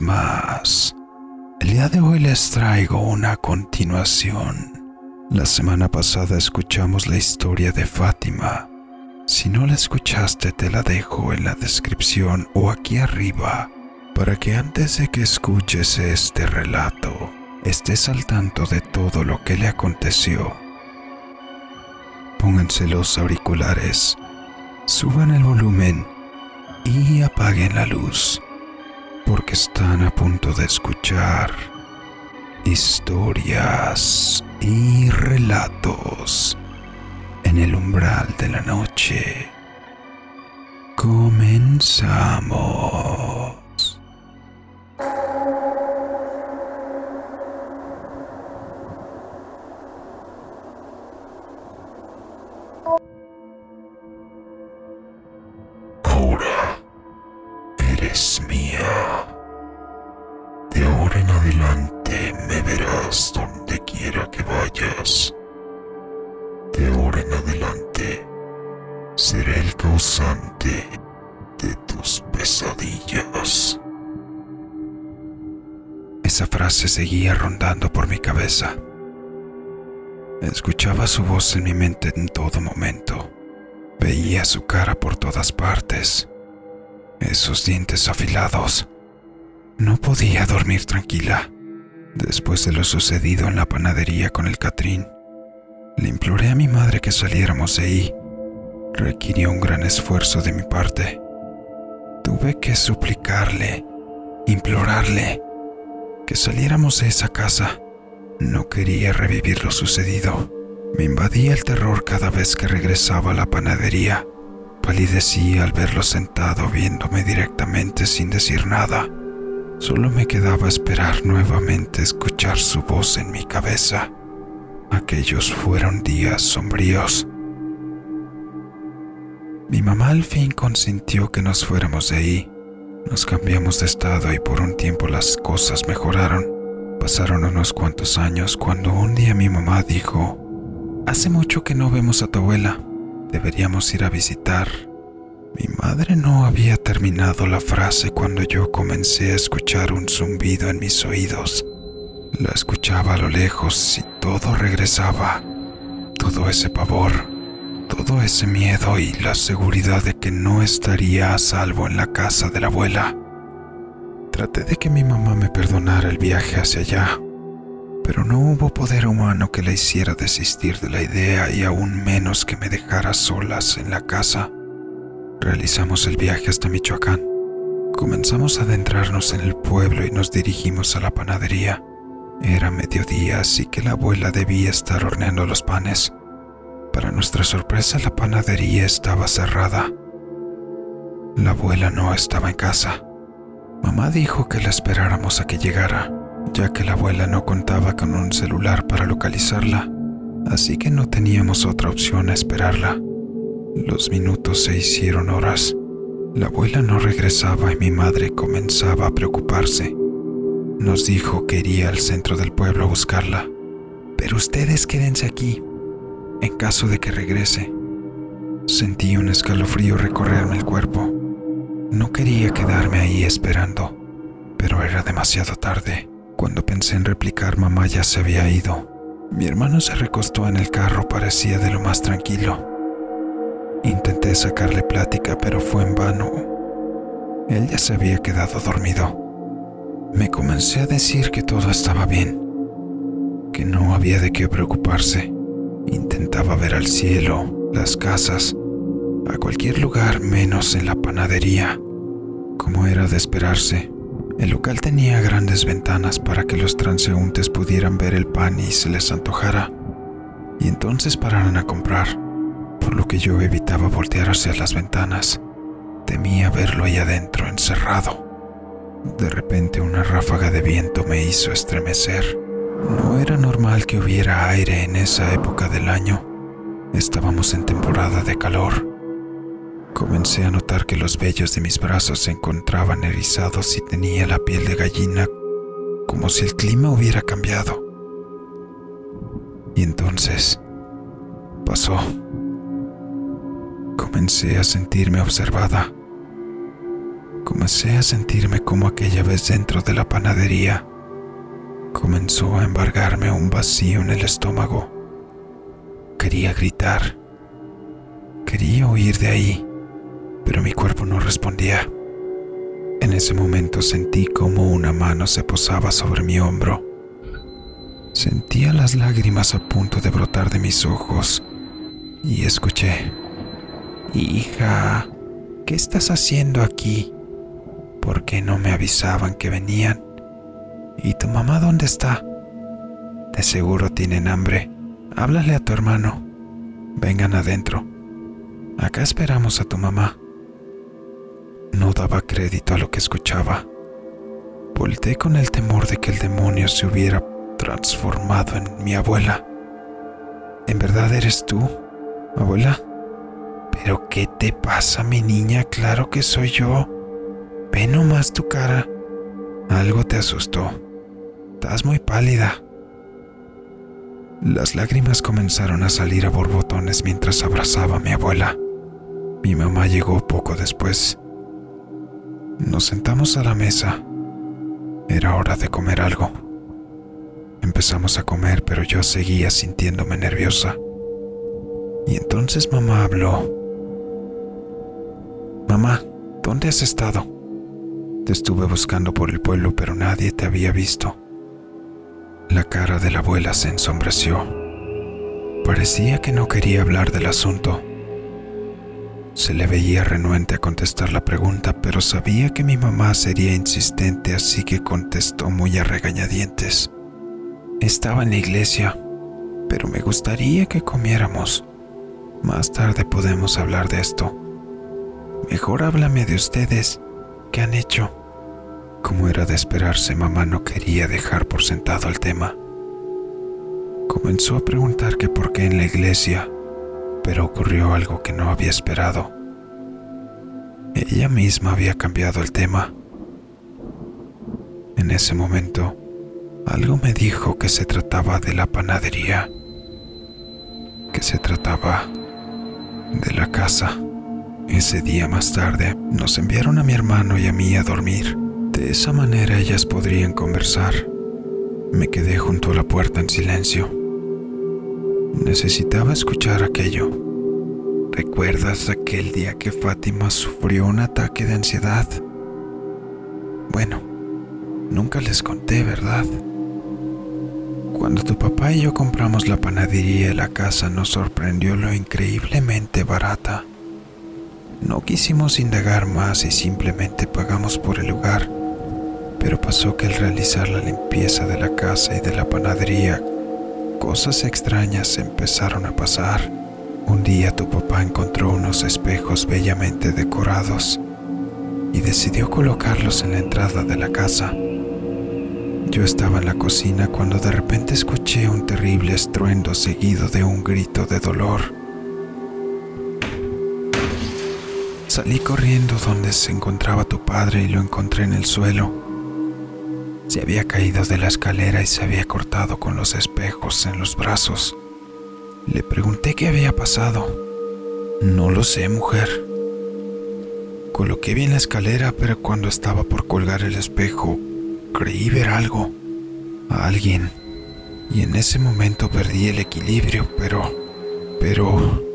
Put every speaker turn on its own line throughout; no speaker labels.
más. El día de hoy les traigo una continuación. La semana pasada escuchamos la historia de Fátima. Si no la escuchaste te la dejo en la descripción o aquí arriba para que antes de que escuches este relato estés al tanto de todo lo que le aconteció. Pónganse los auriculares, suban el volumen y apaguen la luz, porque están a punto de escuchar historias y relatos en el umbral de la noche. Comenzamos. Se seguía rondando por mi cabeza. Escuchaba su voz en mi mente en todo momento. Veía su cara por todas partes. Esos dientes afilados. No podía dormir tranquila. Después de lo sucedido en la panadería con el Catrín, le imploré a mi madre que saliéramos de ahí. Requirió un gran esfuerzo de mi parte. Tuve que suplicarle, implorarle, que saliéramos de esa casa. No quería revivir lo sucedido. Me invadía el terror cada vez que regresaba a la panadería. Palidecía al verlo sentado viéndome directamente sin decir nada. Solo me quedaba esperar nuevamente escuchar su voz en mi cabeza. Aquellos fueron días sombríos. Mi mamá al fin consintió que nos fuéramos de ahí. Nos cambiamos de estado y por un tiempo las cosas mejoraron. Pasaron unos cuantos años cuando un día mi mamá dijo, Hace mucho que no vemos a tu abuela, deberíamos ir a visitar. Mi madre no había terminado la frase cuando yo comencé a escuchar un zumbido en mis oídos. La escuchaba a lo lejos y todo regresaba, todo ese pavor todo ese miedo y la seguridad de que no estaría a salvo en la casa de la abuela. Traté de que mi mamá me perdonara el viaje hacia allá, pero no hubo poder humano que la hiciera desistir de la idea y aún menos que me dejara solas en la casa. Realizamos el viaje hasta Michoacán. Comenzamos a adentrarnos en el pueblo y nos dirigimos a la panadería. Era mediodía, así que la abuela debía estar horneando los panes. Para nuestra sorpresa, la panadería estaba cerrada. La abuela no estaba en casa. Mamá dijo que la esperáramos a que llegara, ya que la abuela no contaba con un celular para localizarla, así que no teníamos otra opción a esperarla. Los minutos se hicieron horas. La abuela no regresaba y mi madre comenzaba a preocuparse. Nos dijo que iría al centro del pueblo a buscarla. Pero ustedes quédense aquí, en caso de que regrese. Sentí un escalofrío recorrerme el cuerpo. No quería quedarme ahí esperando, pero era demasiado tarde. Cuando pensé en replicar, mamá ya se había ido. Mi hermano se recostó en el carro, parecía de lo más tranquilo. Intenté sacarle plática, pero fue en vano. Él ya se había quedado dormido. Me comencé a decir que todo estaba bien, que no había de qué preocuparse. Intentaba ver al cielo, las casas, a cualquier lugar menos en la panadería. Como era de esperarse, el local tenía grandes ventanas para que los transeúntes pudieran ver el pan y se les antojara, y entonces pararan a comprar, por lo que yo evitaba voltear hacia las ventanas. Temía verlo ahí adentro, encerrado. De repente una ráfaga de viento me hizo estremecer. No era normal que hubiera aire en esa época del año. Estábamos en temporada de calor. Comencé a notar que los vellos de mis brazos se encontraban erizados y tenía la piel de gallina como si el clima hubiera cambiado. Y entonces pasó. Comencé a sentirme observada. Comencé a sentirme como aquella vez dentro de la panadería. Comenzó a embargarme un vacío en el estómago. Quería gritar. Quería huir de ahí, pero mi cuerpo no respondía. En ese momento sentí como una mano se posaba sobre mi hombro. Sentía las lágrimas a punto de brotar de mis ojos y escuché, Hija, ¿qué estás haciendo aquí? ¿Por qué no me avisaban que venían? ¿Y tu mamá dónde está? De seguro tienen hambre. Háblale a tu hermano. Vengan adentro. Acá esperamos a tu mamá. No daba crédito a lo que escuchaba. Volté con el temor de que el demonio se hubiera transformado en mi abuela. ¿En verdad eres tú, abuela? ¿Pero qué te pasa, mi niña? Claro que soy yo. Ve nomás tu cara. Algo te asustó. Estás muy pálida. Las lágrimas comenzaron a salir a borbotones mientras abrazaba a mi abuela. Mi mamá llegó poco después. Nos sentamos a la mesa. Era hora de comer algo. Empezamos a comer, pero yo seguía sintiéndome nerviosa. Y entonces mamá habló. Mamá, ¿dónde has estado? Te estuve buscando por el pueblo, pero nadie te había visto. La cara de la abuela se ensombreció. Parecía que no quería hablar del asunto. Se le veía renuente a contestar la pregunta, pero sabía que mi mamá sería insistente, así que contestó muy a regañadientes. Estaba en la iglesia, pero me gustaría que comiéramos. Más tarde podemos hablar de esto. Mejor háblame de ustedes. ¿Qué han hecho? Como era de esperarse, mamá no quería dejar por sentado el tema. Comenzó a preguntar que por qué en la iglesia pero ocurrió algo que no había esperado. Ella misma había cambiado el tema. En ese momento, algo me dijo que se trataba de la panadería, que se trataba de la casa. Ese día más tarde nos enviaron a mi hermano y a mí a dormir. De esa manera ellas podrían conversar. Me quedé junto a la puerta en silencio. Necesitaba escuchar aquello. ¿Recuerdas aquel día que Fátima sufrió un ataque de ansiedad? Bueno, nunca les conté, ¿verdad? Cuando tu papá y yo compramos la panadería y la casa nos sorprendió lo increíblemente barata. No quisimos indagar más y simplemente pagamos por el lugar, pero pasó que al realizar la limpieza de la casa y de la panadería cosas extrañas empezaron a pasar. Un día tu papá encontró unos espejos bellamente decorados y decidió colocarlos en la entrada de la casa. Yo estaba en la cocina cuando de repente escuché un terrible estruendo seguido de un grito de dolor. Salí corriendo donde se encontraba tu padre y lo encontré en el suelo se había caído de la escalera y se había cortado con los espejos en los brazos. Le pregunté qué había pasado. No lo sé, mujer. Coloqué bien la escalera, pero cuando estaba por colgar el espejo, creí ver algo, a alguien. Y en ese momento perdí el equilibrio, pero... pero...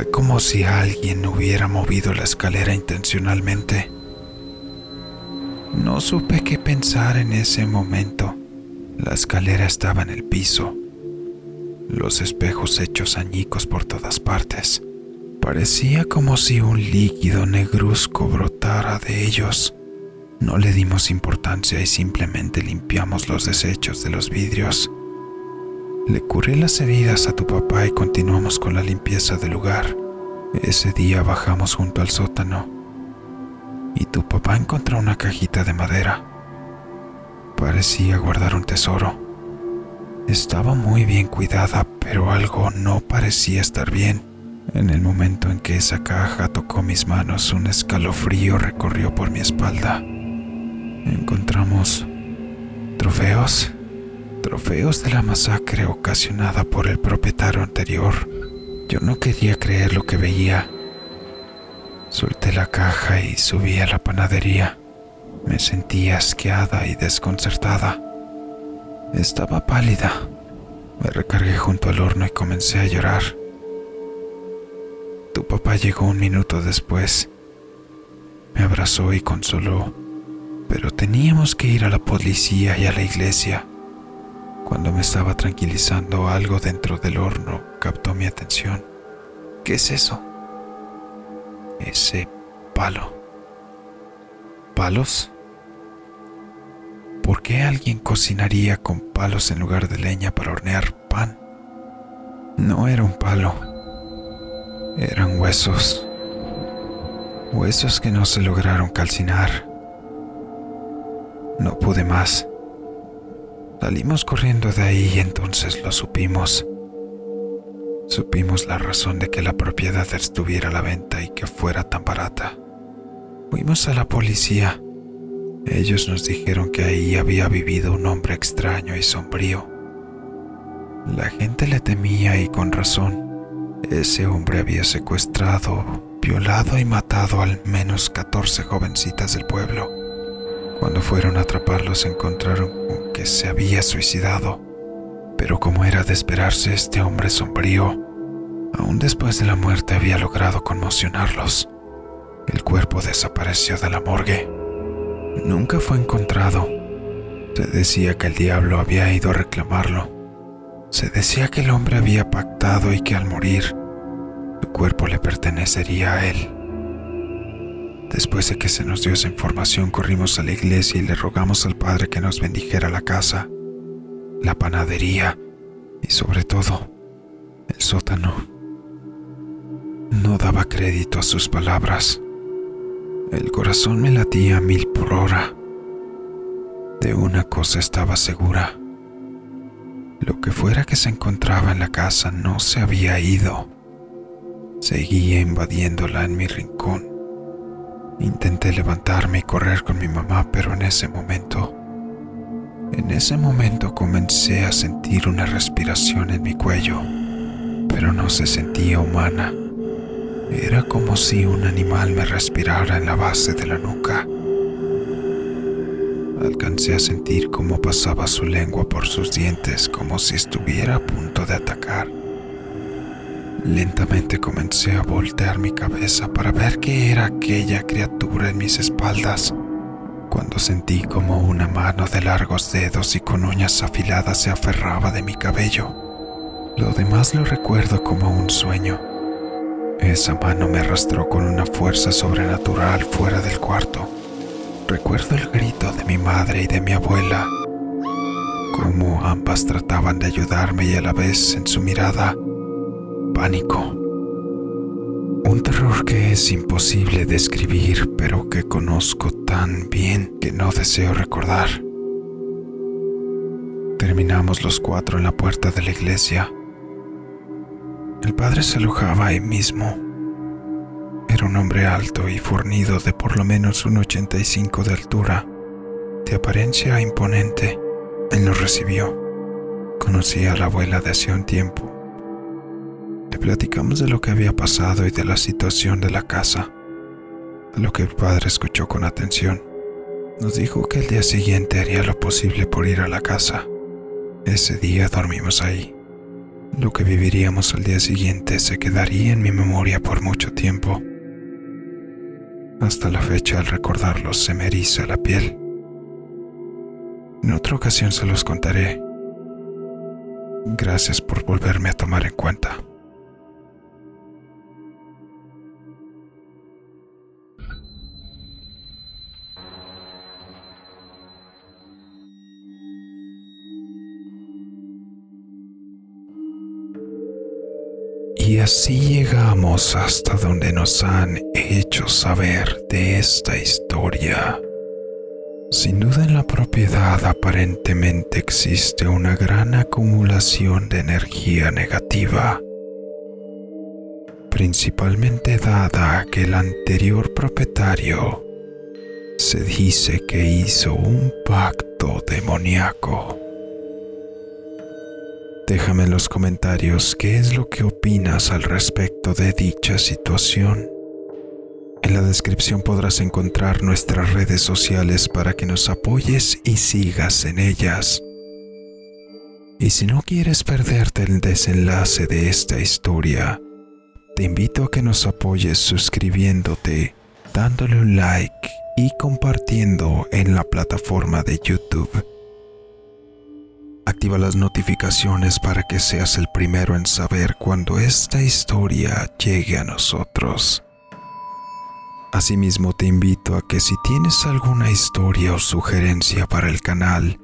Fue como si alguien hubiera movido la escalera intencionalmente. No supe qué pensar en ese momento. La escalera estaba en el piso, los espejos hechos añicos por todas partes. Parecía como si un líquido negruzco brotara de ellos. No le dimos importancia y simplemente limpiamos los desechos de los vidrios. Le curé las heridas a tu papá y continuamos con la limpieza del lugar. Ese día bajamos junto al sótano y tu papá encontró una cajita de madera. Parecía guardar un tesoro. Estaba muy bien cuidada, pero algo no parecía estar bien. En el momento en que esa caja tocó mis manos, un escalofrío recorrió por mi espalda. Encontramos trofeos, trofeos de la masacre ocasionada por el propietario anterior. Yo no quería creer lo que veía. Solté la caja y subí a la panadería. Me sentía asqueada y desconcertada. Estaba pálida. Me recargué junto al horno y comencé a llorar. Tu papá llegó un minuto después. Me abrazó y consoló, pero teníamos que ir a la policía y a la iglesia. Cuando me estaba tranquilizando, algo dentro del horno captó mi atención. ¿Qué es eso? Ese palo. ¿Palos? ¿Por qué alguien cocinaría con palos en lugar de leña para hornear pan? No era un palo. Eran huesos. Huesos que no se lograron calcinar. No pude más. Salimos corriendo de ahí y entonces lo supimos. Supimos la razón de que la propiedad estuviera a la venta y que fuera tan barata. Fuimos a la policía. Ellos nos dijeron que ahí había vivido un hombre extraño y sombrío. La gente le temía y con razón. Ese hombre había secuestrado, violado y matado al menos 14 jovencitas del pueblo. Cuando fueron a atraparlos encontraron que se había suicidado. Pero como era de esperarse, este hombre sombrío, aún después de la muerte había logrado conmocionarlos. El cuerpo desapareció de la morgue. Nunca fue encontrado. Se decía que el diablo había ido a reclamarlo. Se decía que el hombre había pactado y que al morir, su cuerpo le pertenecería a él. Después de que se nos dio esa información, corrimos a la iglesia y le rogamos al Padre que nos bendijera la casa, la panadería y sobre todo el sótano. No daba crédito a sus palabras. El corazón me latía a mil por hora. De una cosa estaba segura. Lo que fuera que se encontraba en la casa no se había ido. Seguía invadiéndola en mi rincón. Intenté levantarme y correr con mi mamá, pero en ese momento, en ese momento comencé a sentir una respiración en mi cuello, pero no se sentía humana. Era como si un animal me respirara en la base de la nuca. Alcancé a sentir cómo pasaba su lengua por sus dientes como si estuviera a punto de atacar. Lentamente comencé a voltear mi cabeza para ver qué era aquella criatura en mis espaldas, cuando sentí como una mano de largos dedos y con uñas afiladas se aferraba de mi cabello. Lo demás lo recuerdo como un sueño. Esa mano me arrastró con una fuerza sobrenatural fuera del cuarto. Recuerdo el grito de mi madre y de mi abuela, como ambas trataban de ayudarme y a la vez en su mirada pánico. Un terror que es imposible describir, pero que conozco tan bien que no deseo recordar. Terminamos los cuatro en la puerta de la iglesia. El padre se alojaba ahí mismo. Era un hombre alto y fornido de por lo menos un 85 de altura, de apariencia imponente. Él nos recibió. Conocí a la abuela de hace un tiempo le platicamos de lo que había pasado y de la situación de la casa, a lo que el padre escuchó con atención. Nos dijo que el día siguiente haría lo posible por ir a la casa. Ese día dormimos ahí. Lo que viviríamos al día siguiente se quedaría en mi memoria por mucho tiempo. Hasta la fecha al recordarlo se me eriza la piel. En otra ocasión se los contaré. Gracias por volverme a tomar en cuenta. Y así llegamos hasta donde nos han hecho saber de esta historia. Sin duda en la propiedad aparentemente existe una gran acumulación de energía negativa, principalmente dada que el anterior propietario se dice que hizo un pacto demoníaco. Déjame en los comentarios qué es lo que opinas al respecto de dicha situación. En la descripción podrás encontrar nuestras redes sociales para que nos apoyes y sigas en ellas. Y si no quieres perderte el desenlace de esta historia, te invito a que nos apoyes suscribiéndote, dándole un like y compartiendo en la plataforma de YouTube. Activa las notificaciones para que seas el primero en saber cuando esta historia llegue a nosotros. Asimismo te invito a que si tienes alguna historia o sugerencia para el canal,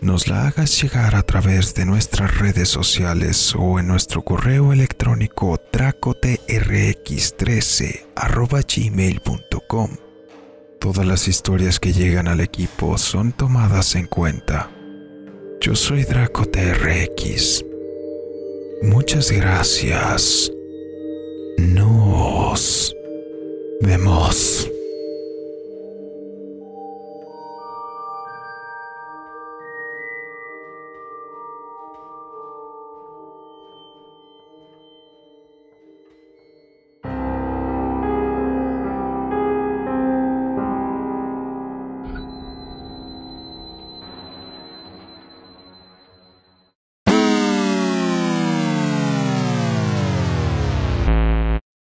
nos la hagas llegar a través de nuestras redes sociales o en nuestro correo electrónico dracotrx13 Todas las historias que llegan al equipo son tomadas en cuenta. Yo soy DracoTRX. Muchas gracias. Nos vemos.